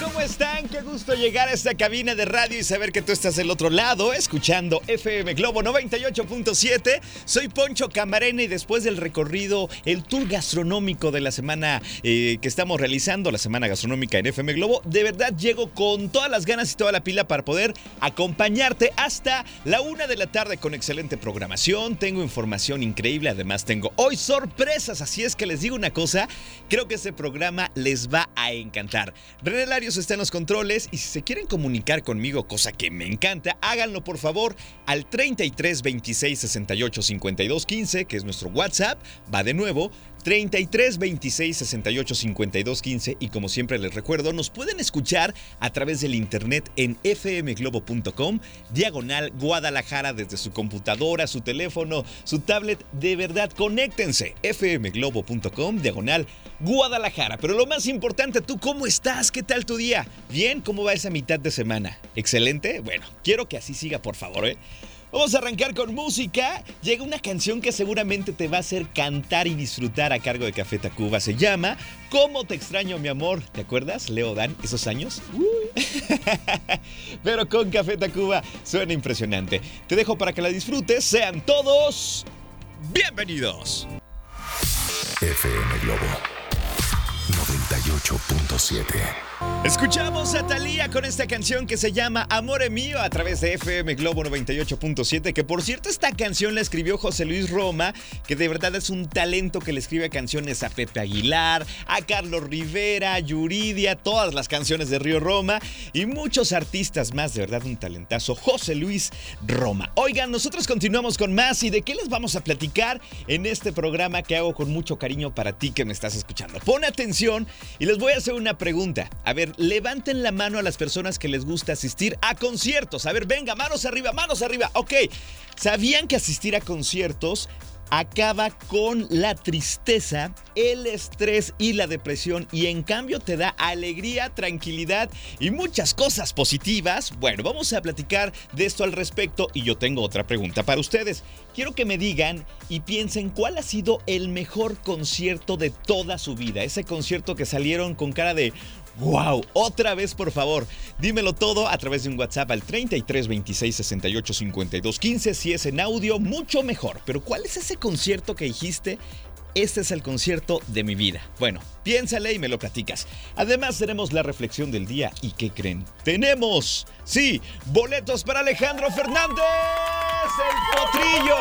¿Cómo están? Qué gusto llegar a esta cabina de radio y saber que tú estás del otro lado, escuchando FM Globo 98.7. Soy Poncho Camarena y después del recorrido, el tour gastronómico de la semana eh, que estamos realizando, la semana gastronómica en FM Globo, de verdad llego con todas las ganas y toda la pila para poder acompañarte hasta la una de la tarde con excelente programación. Tengo información increíble, además tengo hoy sorpresas, así es que les digo una cosa, creo que este programa les va a encantar. René Larios está en los controles y si se quieren comunicar conmigo, cosa que me encanta, háganlo por favor al 33 26 68 52 15, que es nuestro WhatsApp. Va de nuevo. 33 26 68 52 15 y como siempre les recuerdo, nos pueden escuchar a través del internet en fmglobo.com, diagonal Guadalajara desde su computadora, su teléfono, su tablet, de verdad, conéctense, fmglobo.com, diagonal Guadalajara. Pero lo más importante, ¿tú cómo estás? ¿Qué tal tu día? ¿Bien? ¿Cómo va esa mitad de semana? ¿Excelente? Bueno, quiero que así siga, por favor, ¿eh? Vamos a arrancar con música. Llega una canción que seguramente te va a hacer cantar y disfrutar a cargo de Café Tacuba. Se llama ¿Cómo te extraño, mi amor? ¿Te acuerdas, Leo Dan, esos años? Pero con Café Tacuba suena impresionante. Te dejo para que la disfrutes. Sean todos bienvenidos. FM Globo 98.7. Escuchamos a Thalía con esta canción que se llama Amore Mío a través de FM Globo 98.7, que por cierto esta canción la escribió José Luis Roma, que de verdad es un talento que le escribe canciones a Pepe Aguilar, a Carlos Rivera, a Yuridia, todas las canciones de Río Roma y muchos artistas más, de verdad un talentazo, José Luis Roma. Oigan, nosotros continuamos con más y de qué les vamos a platicar en este programa que hago con mucho cariño para ti que me estás escuchando. Pon atención y les voy a hacer una pregunta. A ver, levanten la mano a las personas que les gusta asistir a conciertos. A ver, venga, manos arriba, manos arriba. Ok, ¿sabían que asistir a conciertos acaba con la tristeza, el estrés y la depresión y en cambio te da alegría, tranquilidad y muchas cosas positivas. Bueno, vamos a platicar de esto al respecto y yo tengo otra pregunta para ustedes. Quiero que me digan y piensen cuál ha sido el mejor concierto de toda su vida. Ese concierto que salieron con cara de ¡Wow! Otra vez, por favor, dímelo todo a través de un WhatsApp al 33 26 68 52 15. Si es en audio, mucho mejor. Pero ¿cuál es ese concierto que dijiste? Este es el concierto de mi vida. Bueno, piénsale y me lo platicas. Además, tenemos la reflexión del día. ¿Y qué creen? ¡Tenemos! Sí, boletos para Alejandro Fernández, el potrillo.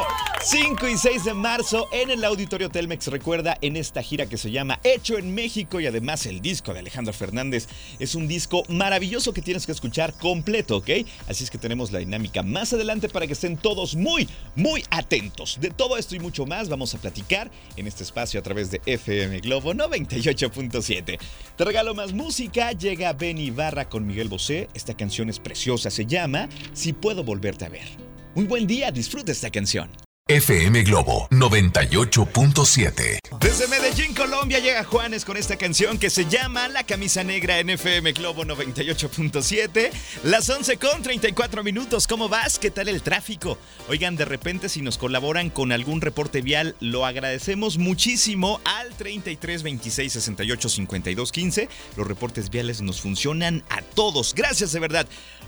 5 y 6 de marzo en el Auditorio Telmex. Recuerda en esta gira que se llama Hecho en México y además el disco de Alejandro Fernández es un disco maravilloso que tienes que escuchar completo, ¿ok? Así es que tenemos la dinámica más adelante para que estén todos muy, muy atentos. De todo esto y mucho más vamos a platicar en este espacio a través de FM Globo 98.7. Te regalo más música. Llega Benny Barra con Miguel Bosé. Esta canción es preciosa. Se llama Si puedo volverte a ver. Muy buen día. Disfruta esta canción. FM Globo 98.7. Desde Medellín, Colombia, llega Juanes con esta canción que se llama La Camisa Negra en FM Globo 98.7. Las 11 con 34 minutos. ¿Cómo vas? ¿Qué tal el tráfico? Oigan, de repente, si nos colaboran con algún reporte vial, lo agradecemos muchísimo al 33 26 68 52 15. Los reportes viales nos funcionan a todos. Gracias de verdad.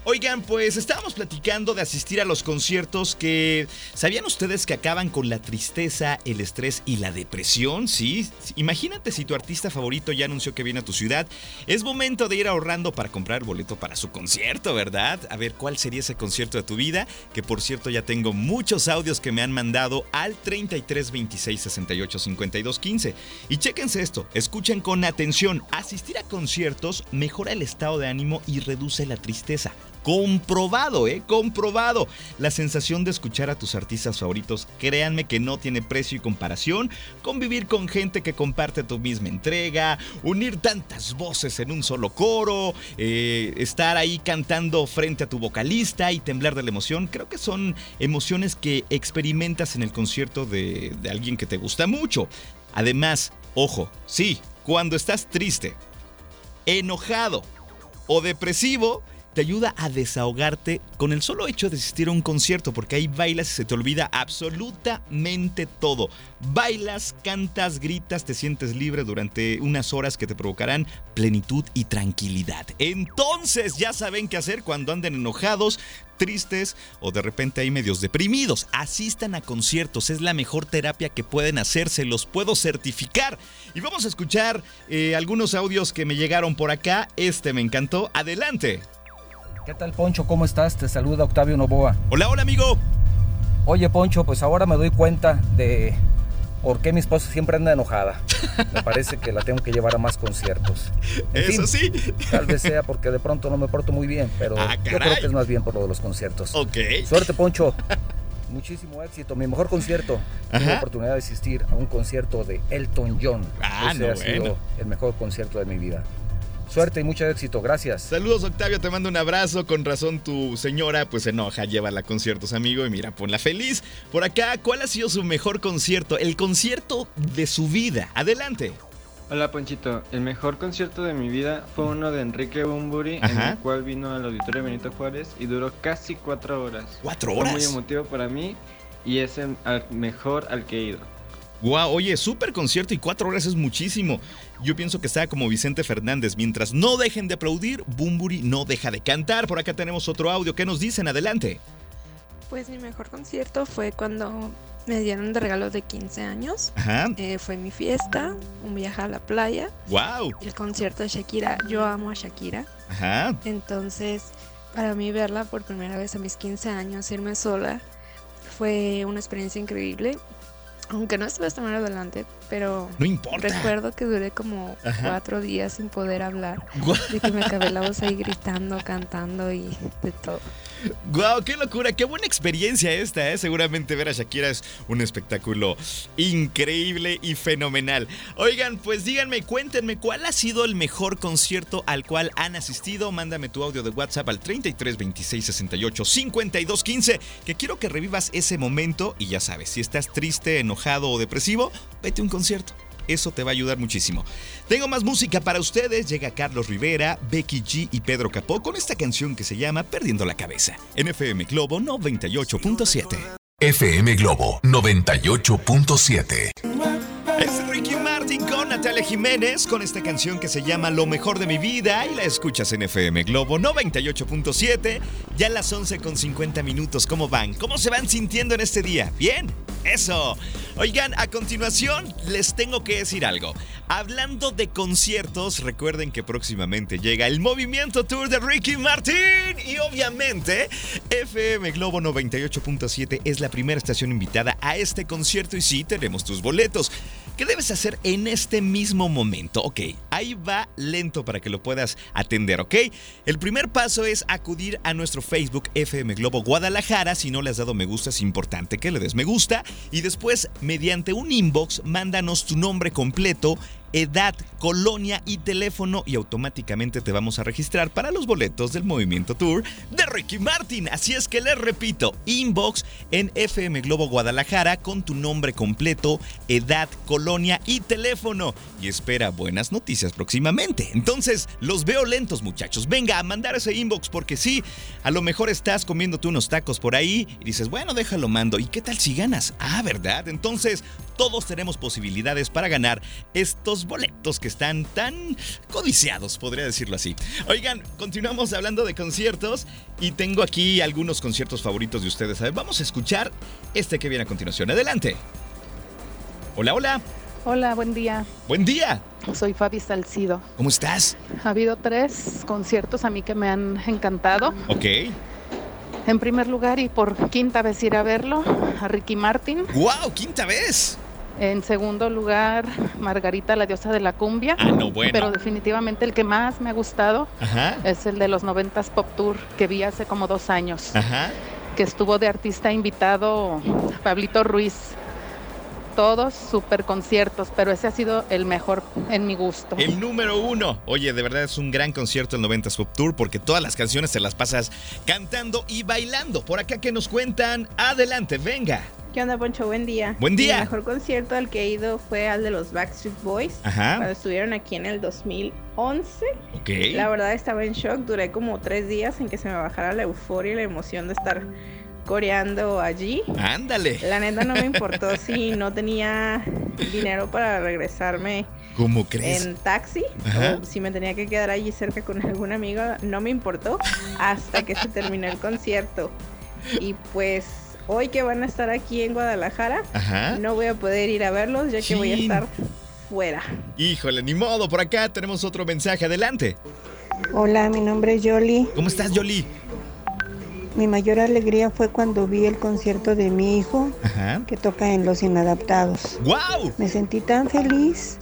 Oigan, pues estábamos platicando de asistir a los conciertos que... ¿Sabían ustedes que acaban con la tristeza, el estrés y la depresión? Sí. Imagínate si tu artista favorito ya anunció que viene a tu ciudad. Es momento de ir ahorrando para comprar boleto para su concierto, ¿verdad? A ver cuál sería ese concierto de tu vida. Que por cierto ya tengo muchos audios que me han mandado al 33 26 68 52 15. Y chéquense esto, escuchen con atención. Asistir a conciertos mejora el estado de ánimo y reduce la tristeza. Comprobado, ¿eh? Comprobado. La sensación de escuchar a tus artistas favoritos, créanme que no tiene precio y comparación. Convivir con gente que comparte tu misma entrega, unir tantas voces en un solo coro, eh, estar ahí cantando frente a tu vocalista y temblar de la emoción, creo que son emociones que experimentas en el concierto de, de alguien que te gusta mucho. Además, ojo, sí, cuando estás triste, enojado o depresivo, te ayuda a desahogarte con el solo hecho de asistir a un concierto, porque ahí bailas y se te olvida absolutamente todo. Bailas, cantas, gritas, te sientes libre durante unas horas que te provocarán plenitud y tranquilidad. Entonces ya saben qué hacer cuando anden enojados, tristes o de repente hay medios deprimidos. Asistan a conciertos, es la mejor terapia que pueden hacerse, los puedo certificar. Y vamos a escuchar eh, algunos audios que me llegaron por acá. Este me encantó. Adelante. ¿Qué tal, Poncho? ¿Cómo estás? Te saluda Octavio Novoa. Hola, hola, amigo. Oye, Poncho, pues ahora me doy cuenta de por qué mi esposa siempre anda enojada. Me parece que la tengo que llevar a más conciertos. Eso sí. Tal vez sea porque de pronto no me porto muy bien, pero ah, yo creo que es más bien por lo de los conciertos. Ok. Suerte, Poncho. Muchísimo éxito. Mi mejor concierto. Tuve la oportunidad de asistir a un concierto de Elton John. Ah, Ese ha sido el mejor concierto de mi vida. Suerte y mucho éxito, gracias. Saludos Octavio, te mando un abrazo. Con razón tu señora pues se enoja, llévala a conciertos, amigo, y mira, ponla feliz. Por acá, ¿cuál ha sido su mejor concierto? El concierto de su vida. Adelante. Hola Ponchito, el mejor concierto de mi vida fue uno de Enrique Bumburi, en el cual vino al auditorio Benito Juárez y duró casi cuatro horas. ¿Cuatro horas? Fue muy emotivo para mí y es el mejor al que he ido. Wow, oye, súper concierto y cuatro horas es muchísimo. Yo pienso que está como Vicente Fernández. Mientras no dejen de aplaudir, Bumburi no deja de cantar. Por acá tenemos otro audio. ¿Qué nos dicen? Adelante. Pues mi mejor concierto fue cuando me dieron de regalo de 15 años. Ajá. Eh, fue mi fiesta, un viaje a la playa. Wow. El concierto de Shakira. Yo amo a Shakira. Ajá. Entonces, para mí verla por primera vez a mis 15 años, irme sola, fue una experiencia increíble. Aunque no estuve hasta más adelante, pero no importa. recuerdo que duré como cuatro días sin poder hablar. De que me acabé la voz ahí gritando, cantando y de todo. ¡Guau! ¡Qué locura! ¡Qué buena experiencia esta! ¿eh? Seguramente ver a Shakira es un espectáculo increíble y fenomenal. Oigan, pues díganme, cuéntenme cuál ha sido el mejor concierto al cual han asistido. Mándame tu audio de WhatsApp al 33 26 68 52 15. Que quiero que revivas ese momento. Y ya sabes, si estás triste, enojado o depresivo, vete un concierto. Eso te va a ayudar muchísimo. Tengo más música para ustedes. Llega Carlos Rivera, Becky G y Pedro Capó con esta canción que se llama Perdiendo la Cabeza. En FM Globo 98.7. FM Globo 98.7. Con Natalia Jiménez con esta canción que se llama Lo mejor de mi vida y la escuchas en FM Globo 98.7. Ya las 11 con 50 minutos. ¿Cómo van? ¿Cómo se van sintiendo en este día? ¿Bien? Eso. Oigan, a continuación les tengo que decir algo. Hablando de conciertos, recuerden que próximamente llega el Movimiento Tour de Ricky Martin. Y obviamente, FM Globo 98.7 es la primera estación invitada a este concierto y sí, tenemos tus boletos. ¿Qué debes hacer en este mismo momento? Ok, ahí va lento para que lo puedas atender, ¿ok? El primer paso es acudir a nuestro Facebook FM Globo Guadalajara. Si no le has dado me gusta, es importante que le des me gusta. Y después, mediante un inbox, mándanos tu nombre completo edad, colonia y teléfono y automáticamente te vamos a registrar para los boletos del Movimiento Tour de Ricky Martin. Así es que les repito, inbox en FM Globo Guadalajara con tu nombre completo, edad, colonia y teléfono. Y espera buenas noticias próximamente. Entonces, los veo lentos muchachos. Venga a mandar ese inbox porque sí, a lo mejor estás comiéndote unos tacos por ahí y dices, bueno, déjalo mando. ¿Y qué tal si ganas? Ah, ¿verdad? Entonces, todos tenemos posibilidades para ganar estos boletos que están tan codiciados, podría decirlo así. Oigan, continuamos hablando de conciertos y tengo aquí algunos conciertos favoritos de ustedes. A ver, vamos a escuchar este que viene a continuación. Adelante. Hola, hola. Hola, buen día. Buen día. Soy Fabi Salcido. ¿Cómo estás? Ha habido tres conciertos a mí que me han encantado. Ok. En primer lugar, y por quinta vez ir a verlo, a Ricky Martin. ¡Wow! ¡Quinta vez! En segundo lugar, Margarita, la diosa de la cumbia. Ah, no, bueno. Pero definitivamente el que más me ha gustado Ajá. es el de los 90s Pop Tour que vi hace como dos años. Ajá. Que estuvo de artista invitado Pablito Ruiz. Todos super conciertos, pero ese ha sido el mejor en mi gusto. El número uno. Oye, de verdad es un gran concierto el 90s Pop Tour porque todas las canciones te las pasas cantando y bailando. Por acá que nos cuentan. Adelante, venga. ¿Qué onda, Poncho? Buen día. Buen día. Mi mejor concierto al que he ido fue al de los Backstreet Boys. Ajá. Cuando estuvieron aquí en el 2011. Ok. La verdad estaba en shock. Duré como tres días en que se me bajara la euforia y la emoción de estar coreando allí. Ándale. La neta no me importó si no tenía dinero para regresarme ¿Cómo crees? en taxi Ajá. o si me tenía que quedar allí cerca con algún amigo, no me importó hasta que se terminó el concierto. Y pues hoy que van a estar aquí en Guadalajara, Ajá. no voy a poder ir a verlos ya que voy a estar fuera. Híjole, ni modo. Por acá tenemos otro mensaje. Adelante. Hola, mi nombre es Yoli. ¿Cómo estás, Yoli? Mi mayor alegría fue cuando vi el concierto de mi hijo Ajá. que toca en Los Inadaptados. ¡Wow! Me sentí tan feliz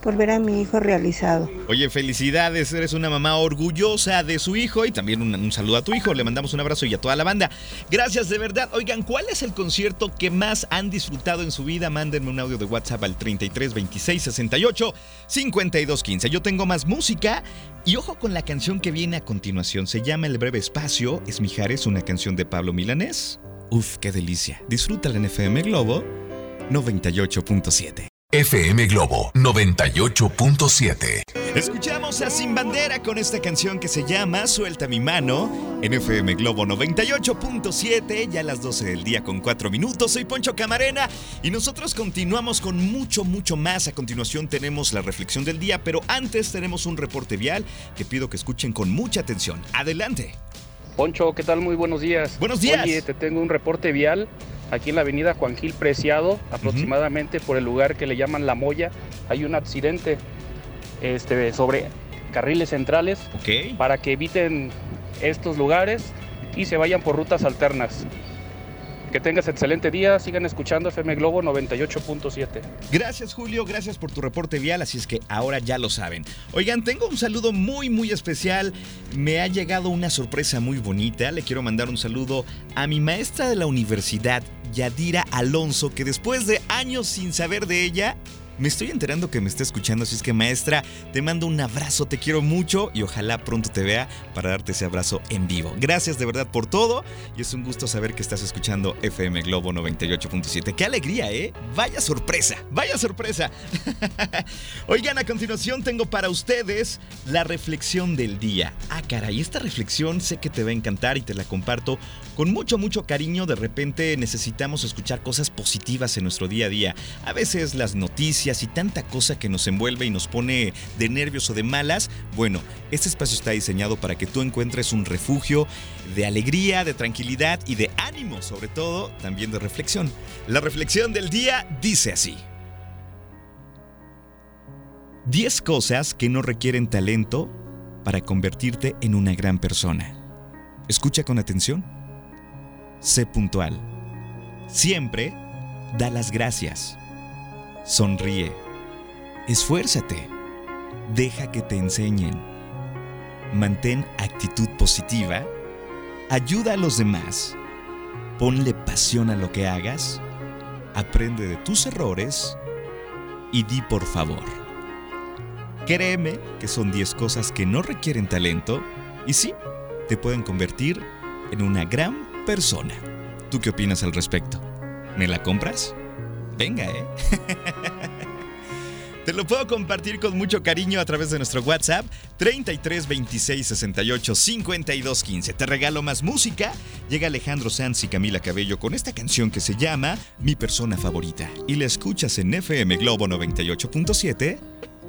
por ver a mi hijo realizado. Oye, felicidades, eres una mamá orgullosa de su hijo y también un, saludo a tu hijo. Le mandamos un abrazo y a toda la banda. Gracias de verdad. Oigan, ¿cuál es el concierto que más han disfrutado en su vida? Mándenme un audio de WhatsApp al 33 26 68 52 15. Yo tengo más música y ojo con la canción que viene a continuación. Se llama El Breve Espacio. Es Mijares, una canción de Pablo Milanés. Uf, qué delicia. Disfrútala en FM Globo 98.7. FM Globo 98.7. Escuchamos a Sin Bandera con esta canción que se llama Suelta mi mano en FM Globo 98.7, ya a las 12 del día con 4 minutos. Soy Poncho Camarena y nosotros continuamos con mucho, mucho más. A continuación tenemos la reflexión del día, pero antes tenemos un reporte vial que pido que escuchen con mucha atención. Adelante. Poncho, ¿qué tal? Muy buenos días. Buenos días. Oye, te tengo un reporte vial aquí en la avenida Juan Gil Preciado, aproximadamente por el lugar que le llaman La Moya. Hay un accidente este, sobre carriles centrales para que eviten estos lugares y se vayan por rutas alternas. Que tengas excelente día, sigan escuchando FM Globo 98.7. Gracias Julio, gracias por tu reporte vial, así es que ahora ya lo saben. Oigan, tengo un saludo muy muy especial, me ha llegado una sorpresa muy bonita, le quiero mandar un saludo a mi maestra de la universidad, Yadira Alonso, que después de años sin saber de ella, me estoy enterando que me está escuchando, así es que maestra, te mando un abrazo, te quiero mucho y ojalá pronto te vea para darte ese abrazo en vivo. Gracias de verdad por todo y es un gusto saber que estás escuchando FM Globo 98.7. ¡Qué alegría, eh! Vaya sorpresa, vaya sorpresa. Oigan, a continuación tengo para ustedes la reflexión del día. Ah, caray, esta reflexión sé que te va a encantar y te la comparto con mucho, mucho cariño. De repente necesitamos escuchar cosas positivas en nuestro día a día. A veces las noticias y tanta cosa que nos envuelve y nos pone de nervios o de malas. Bueno, este espacio está diseñado para que tú encuentres un refugio de alegría, de tranquilidad y de ánimo, sobre todo también de reflexión. La reflexión del día dice así. 10 cosas que no requieren talento para convertirte en una gran persona. Escucha con atención. Sé puntual. Siempre da las gracias. Sonríe. Esfuérzate. Deja que te enseñen. Mantén actitud positiva. Ayuda a los demás. Ponle pasión a lo que hagas. Aprende de tus errores. Y di por favor. Créeme que son 10 cosas que no requieren talento y sí, te pueden convertir en una gran persona. ¿Tú qué opinas al respecto? ¿Me la compras? Venga, ¿eh? Te lo puedo compartir con mucho cariño a través de nuestro WhatsApp 33 26 68 52 15. Te regalo más música. Llega Alejandro Sanz y Camila Cabello con esta canción que se llama Mi persona favorita y la escuchas en FM Globo 98.7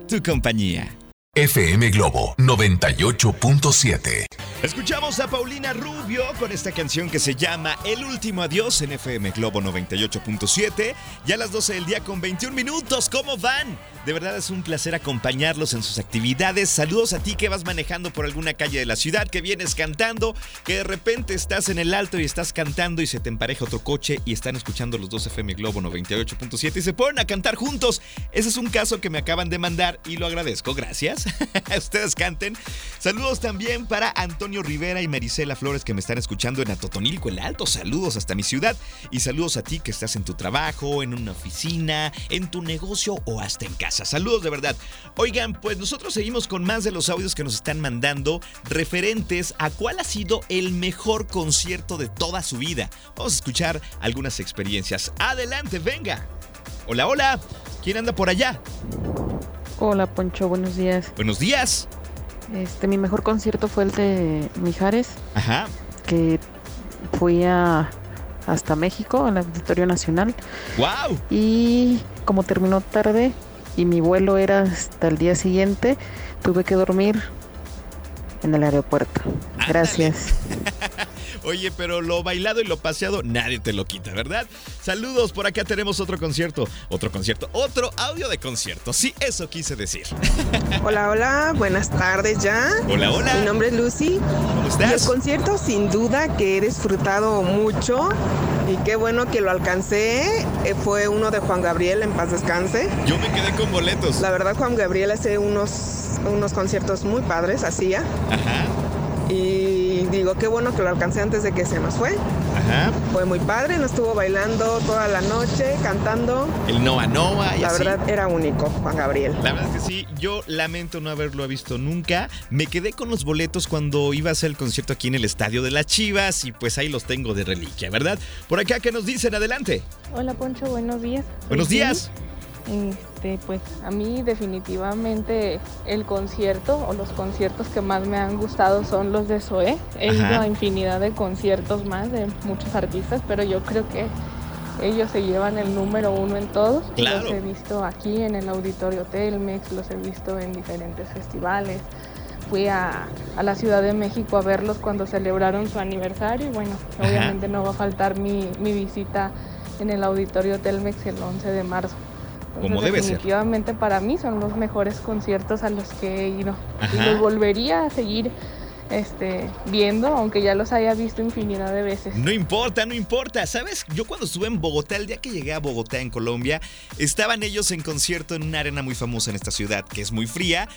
tu compañía. FM Globo 98.7. Escuchamos a Paulina Rubio con esta canción que se llama El último adiós en FM Globo 98.7. Ya a las 12 del día con 21 minutos. ¿Cómo van? De verdad es un placer acompañarlos en sus actividades. Saludos a ti que vas manejando por alguna calle de la ciudad, que vienes cantando, que de repente estás en el alto y estás cantando y se te empareja otro coche y están escuchando los dos FM Globo 98.7 y se ponen a cantar juntos. Ese es un caso que me acaban de mandar y lo agradezco. Gracias. Ustedes canten. Saludos también para Antonio Rivera y Marisela Flores que me están escuchando en Atotonilco, el Alto. Saludos hasta mi ciudad y saludos a ti que estás en tu trabajo, en una oficina, en tu negocio o hasta en casa. Saludos de verdad. Oigan, pues nosotros seguimos con más de los audios que nos están mandando referentes a cuál ha sido el mejor concierto de toda su vida. Vamos a escuchar algunas experiencias. Adelante, venga. Hola, hola. ¿Quién anda por allá? Hola, Poncho, buenos días. Buenos días. Este, mi mejor concierto fue el de Mijares. Ajá. Que fui a hasta México, al Auditorio Nacional. ¡Wow! Y como terminó tarde, y mi vuelo era hasta el día siguiente, tuve que dormir en el aeropuerto. Gracias. Oye, pero lo bailado y lo paseado nadie te lo quita, ¿verdad? Saludos, por acá tenemos otro concierto, otro concierto, otro audio de concierto. Sí, eso quise decir. Hola, hola, buenas tardes ya. Hola, hola. Mi nombre es Lucy. ¿Cómo estás? el concierto sin duda que he disfrutado mucho y qué bueno que lo alcancé. Eh, fue uno de Juan Gabriel, en paz descanse. Yo me quedé con boletos. La verdad, Juan Gabriel hace unos, unos conciertos muy padres, hacía. Ajá. Y digo, qué bueno que lo alcancé antes de que se nos fue. Ajá. Fue muy padre, nos estuvo bailando toda la noche, cantando. El Noa Noa y La así. verdad era único, Juan Gabriel. La verdad es que sí, yo lamento no haberlo visto nunca. Me quedé con los boletos cuando iba a hacer el concierto aquí en el Estadio de las Chivas y pues ahí los tengo de reliquia, ¿verdad? Por acá, ¿qué nos dicen? Adelante. Hola Poncho, buenos días. Buenos días. Este, pues a mí definitivamente el concierto o los conciertos que más me han gustado son los de Zoé. He Ajá. ido a infinidad de conciertos más de muchos artistas, pero yo creo que ellos se llevan el número uno en todos. Claro. Los he visto aquí en el Auditorio Telmex, los he visto en diferentes festivales. Fui a, a la Ciudad de México a verlos cuando celebraron su aniversario y bueno, Ajá. obviamente no va a faltar mi, mi visita en el Auditorio Telmex el 11 de marzo. Como debe ser. definitivamente para mí son los mejores conciertos a los que he ido. Y los volvería a seguir este, viendo, aunque ya los haya visto infinidad de veces. No importa, no importa. ¿Sabes? Yo cuando estuve en Bogotá, el día que llegué a Bogotá, en Colombia, estaban ellos en concierto en una arena muy famosa en esta ciudad, que es muy fría.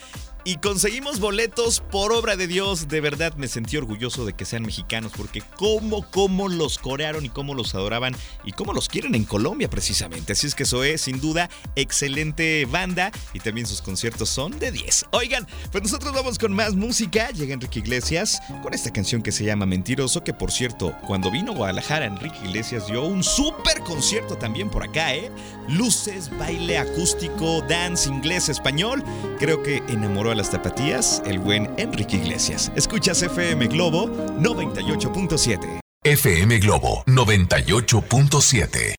Y conseguimos boletos por obra de Dios. De verdad me sentí orgulloso de que sean mexicanos porque cómo, cómo los corearon y cómo los adoraban y cómo los quieren en Colombia precisamente. Así es que eso es sin duda excelente banda y también sus conciertos son de 10. Oigan, pues nosotros vamos con más música. Llega Enrique Iglesias con esta canción que se llama Mentiroso, que por cierto, cuando vino a Guadalajara, Enrique Iglesias dio un súper concierto también por acá, ¿eh? Luces, baile acústico, dance, inglés, español. Creo que enamoró las tapatías el buen Enrique Iglesias. Escuchas FM Globo 98.7. FM Globo 98.7.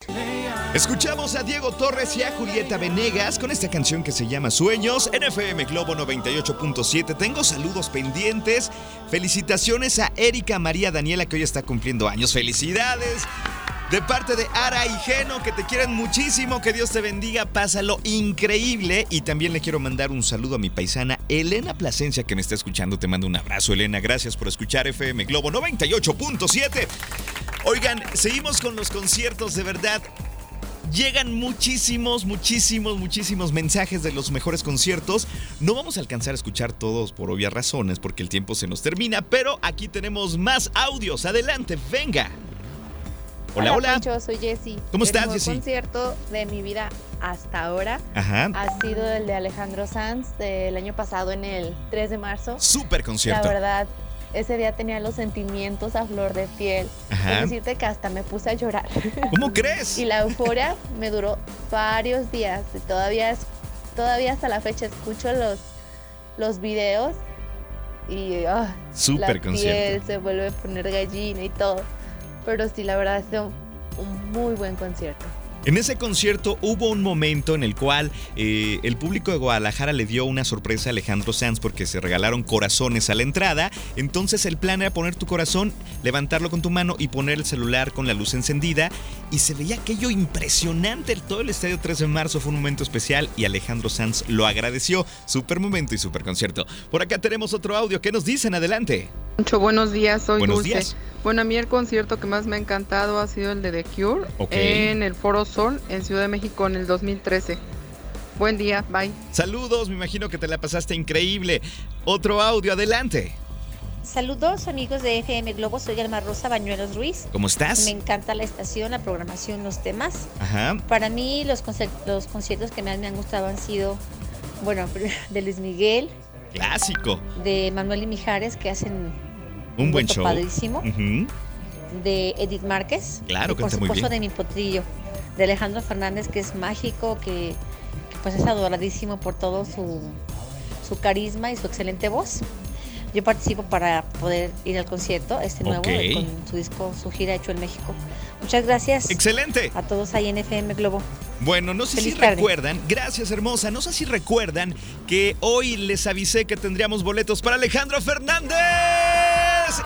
Escuchamos a Diego Torres y a Julieta Venegas con esta canción que se llama Sueños en FM Globo 98.7. Tengo saludos pendientes. Felicitaciones a Erika María Daniela que hoy está cumpliendo años. Felicidades. De parte de Ara y Geno, que te quieren muchísimo, que Dios te bendiga, pásalo increíble. Y también le quiero mandar un saludo a mi paisana Elena Plasencia, que me está escuchando. Te mando un abrazo, Elena. Gracias por escuchar FM Globo 98.7. Oigan, seguimos con los conciertos, de verdad. Llegan muchísimos, muchísimos, muchísimos mensajes de los mejores conciertos. No vamos a alcanzar a escuchar todos por obvias razones, porque el tiempo se nos termina, pero aquí tenemos más audios. Adelante, venga. Hola, hola. Poncho, soy Jessy. ¿Cómo estás, El Jessy? concierto de mi vida hasta ahora Ajá. ha sido el de Alejandro Sanz del año pasado en el 3 de marzo. Súper concierto. La verdad, ese día tenía los sentimientos a flor de piel. Ajá. Decirte que hasta me puse a llorar. ¿Cómo crees? Y la euforia me duró varios días. Y todavía, es- todavía hasta la fecha escucho los, los videos y ah, Súper la concierto. piel se vuelve a poner gallina y todo. Pero sí, la verdad sido un muy buen concierto. En ese concierto hubo un momento en el cual eh, el público de Guadalajara le dio una sorpresa a Alejandro Sanz porque se regalaron corazones a la entrada. Entonces el plan era poner tu corazón, levantarlo con tu mano y poner el celular con la luz encendida. Y se veía aquello impresionante. Todo el estadio 3 de marzo fue un momento especial y Alejandro Sanz lo agradeció. Super momento y super concierto. Por acá tenemos otro audio. ¿Qué nos dicen? Adelante. Mucho buenos días, soy Buenos Dulce. días. Bueno, a mí el concierto que más me ha encantado ha sido el de The Cure en el Foro Sol en Ciudad de México en el 2013. Buen día, bye. Saludos, me imagino que te la pasaste increíble. Otro audio, adelante. Saludos amigos de FM Globo, soy Alma Rosa Bañuelos Ruiz. ¿Cómo estás? Me encanta la estación, la programación, los temas. Ajá. Para mí los, los conciertos que más me han gustado han sido, bueno, de Luis Miguel, Clásico. de Manuel y Mijares, que hacen Un buen show. padrísimo, de Edith Márquez. Claro, y por muy supuesto bien. de Mi Potrillo, de Alejandro Fernández, que es mágico, que, que, pues es adoradísimo por todo su, su carisma y su excelente voz. Yo participo para poder ir al concierto, este nuevo, con su disco, su gira hecho en México. Muchas gracias. Excelente. A todos ahí en FM Globo. Bueno, no sé Feliz si tarde. recuerdan, gracias hermosa, no sé si recuerdan que hoy les avisé que tendríamos boletos para Alejandro Fernández.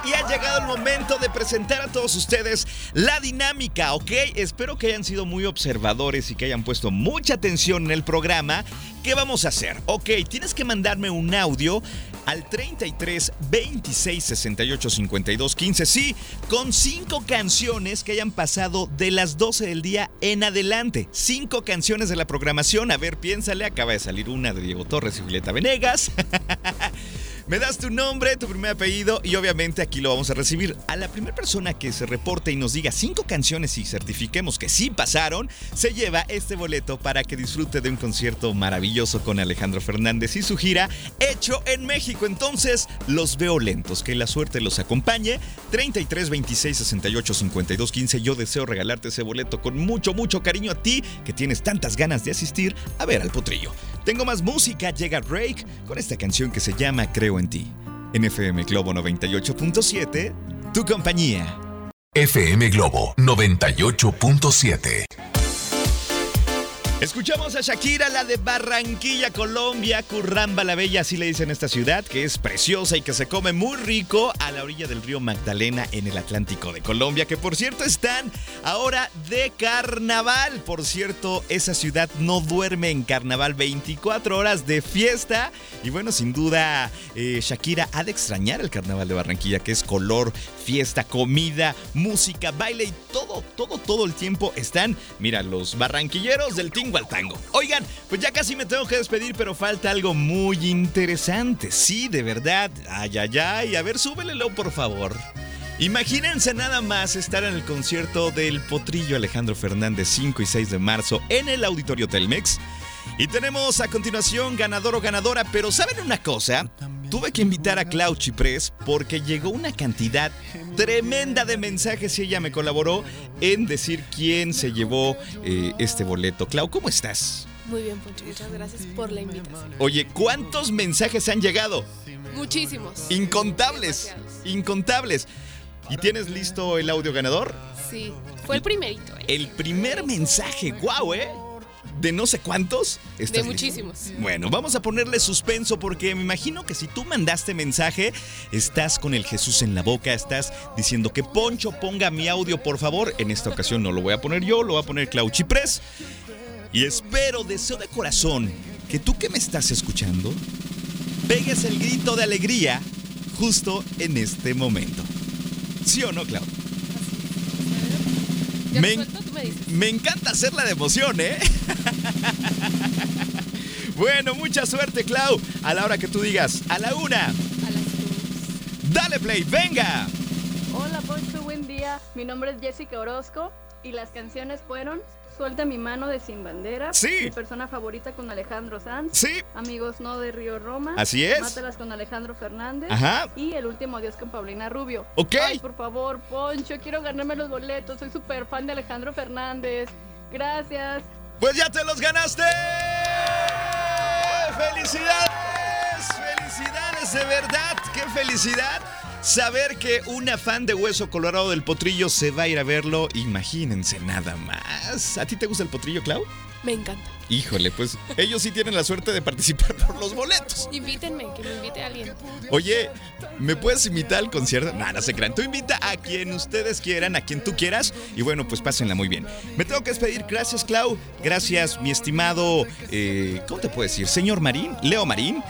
Y ha llegado el momento de presentar a todos ustedes la dinámica, ¿ok? Espero que hayan sido muy observadores y que hayan puesto mucha atención en el programa. ¿Qué vamos a hacer? Ok, tienes que mandarme un audio al 33 26 68 52 15. Sí, con cinco canciones que hayan pasado de las 12 del día en adelante. Cinco canciones de la programación. A ver, piénsale, acaba de salir una de Diego Torres y Julieta Venegas. Me das tu nombre, tu primer apellido y obviamente aquí lo vamos a recibir. A la primera persona que se reporte y nos diga cinco canciones y certifiquemos que sí pasaron, se lleva este boleto para que disfrute de un concierto maravilloso con Alejandro Fernández y su gira hecho en México. Entonces, los veo lentos. Que la suerte los acompañe. 33 26 68 52 15. Yo deseo regalarte ese boleto con mucho, mucho cariño a ti que tienes tantas ganas de asistir a ver al potrillo. Tengo más música, llega Drake con esta canción que se llama Creo en ti. En FM Globo 98.7, tu compañía. FM Globo 98.7. Escuchamos a Shakira, la de Barranquilla, Colombia, Curramba la Bella, así le dicen esta ciudad, que es preciosa y que se come muy rico a la orilla del río Magdalena en el Atlántico de Colombia, que por cierto están ahora de carnaval. Por cierto, esa ciudad no duerme en carnaval 24 horas de fiesta. Y bueno, sin duda, eh, Shakira ha de extrañar el carnaval de Barranquilla, que es color, fiesta, comida, música, baile y todo, todo, todo el tiempo están, mira, los barranquilleros del al tango. Oigan, pues ya casi me tengo que despedir, pero falta algo muy interesante. Sí, de verdad. Ay, ay, ay. A ver, súbelelo, por favor. Imagínense nada más estar en el concierto del Potrillo Alejandro Fernández 5 y 6 de marzo en el Auditorio Telmex. Y tenemos a continuación ganador o ganadora, pero ¿saben una cosa? Tuve que invitar a Clau Chiprés porque llegó una cantidad tremenda de mensajes y ella me colaboró en decir quién se llevó eh, este boleto. Clau, ¿cómo estás? Muy bien, Poncho, muchas gracias por la invitación. Oye, ¿cuántos mensajes han llegado? Muchísimos. Incontables, incontables. ¿Y tienes listo el audio ganador? Sí, fue el primerito, ¿eh? El primer mensaje, guau, ¿eh? De no sé cuántos. De muchísimos. Bueno, vamos a ponerle suspenso porque me imagino que si tú mandaste mensaje, estás con el Jesús en la boca, estás diciendo que Poncho ponga mi audio, por favor. En esta ocasión no lo voy a poner yo, lo va a poner Clau Chiprés. Y espero, deseo de corazón, que tú que me estás escuchando, pegues el grito de alegría justo en este momento. ¿Sí o no, Clau? ¿Ya Me, suelto? Tú me dices. me encanta hacerla de emoción, ¿eh? bueno, mucha suerte, Clau. A la hora que tú digas, a la una. Dale play, venga. Hola Poncho, buen día. Mi nombre es Jessica Orozco y las canciones fueron Suelta mi mano de Sin Bandera. Sí. Mi persona favorita con Alejandro Sanz. Sí. Amigos no de Río Roma. Así es. Mátalas con Alejandro Fernández. Ajá. Y El último adiós con Paulina Rubio. Ok. Ay, por favor, Poncho, quiero ganarme los boletos. Soy súper fan de Alejandro Fernández. Gracias. Pues ya te los ganaste. ¡Felicidades! ¡Felicidades de verdad! ¡Qué felicidad! Saber que una fan de Hueso Colorado del Potrillo se va a ir a verlo, imagínense nada más. ¿A ti te gusta el Potrillo, Clau? Me encanta. Híjole, pues ellos sí tienen la suerte de participar por los boletos. Invítenme, que me invite a alguien. Oye, ¿me puedes invitar al concierto? No, no se crean. Tú invita a quien ustedes quieran, a quien tú quieras. Y bueno, pues pásenla muy bien. Me tengo que despedir. Gracias, Clau. Gracias, mi estimado. eh, ¿Cómo te puedo decir? Señor Marín, Leo Marín.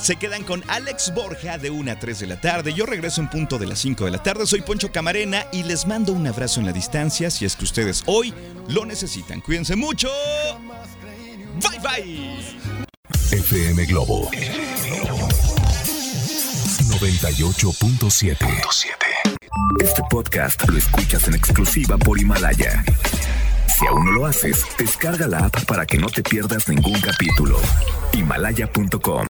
Se quedan con Alex Borja de 1 a 3 de la tarde. Yo regreso en punto de las 5 de la tarde. Soy Poncho Camarena y les mando un abrazo en la distancia si es que ustedes hoy lo necesitan. Cuídense mucho. Bye bye. FM Globo 98.7. Este podcast lo escuchas en exclusiva por Himalaya. Si aún no lo haces, descarga la app para que no te pierdas ningún capítulo. Himalaya.com